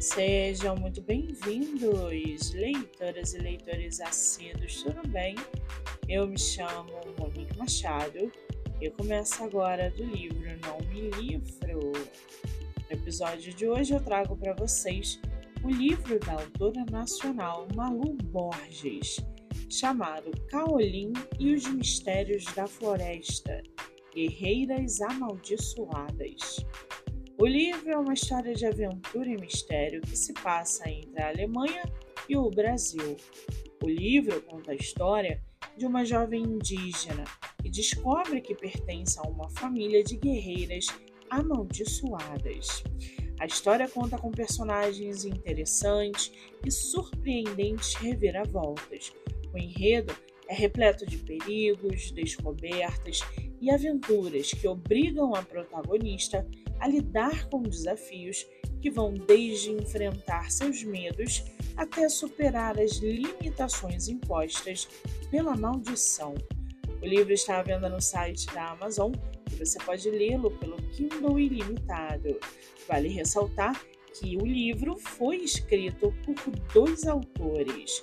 Sejam muito bem-vindos, leitoras e leitores assíduos, tudo bem? Eu me chamo Monique Machado e começo agora do livro Não Me Livro. No episódio de hoje eu trago para vocês o livro da autora nacional Malu Borges, chamado Caolim e os Mistérios da Floresta Guerreiras Amaldiçoadas. O livro é uma história de aventura e mistério que se passa entre a Alemanha e o Brasil. O livro conta a história de uma jovem indígena que descobre que pertence a uma família de guerreiras amaldiçoadas. A história conta com personagens interessantes e surpreendentes reviravoltas. O enredo é repleto de perigos, descobertas e aventuras que obrigam a protagonista a lidar com desafios que vão desde enfrentar seus medos até superar as limitações impostas pela maldição. O livro está à venda no site da Amazon e você pode lê-lo pelo Kindle Ilimitado. Vale ressaltar que o livro foi escrito por dois autores.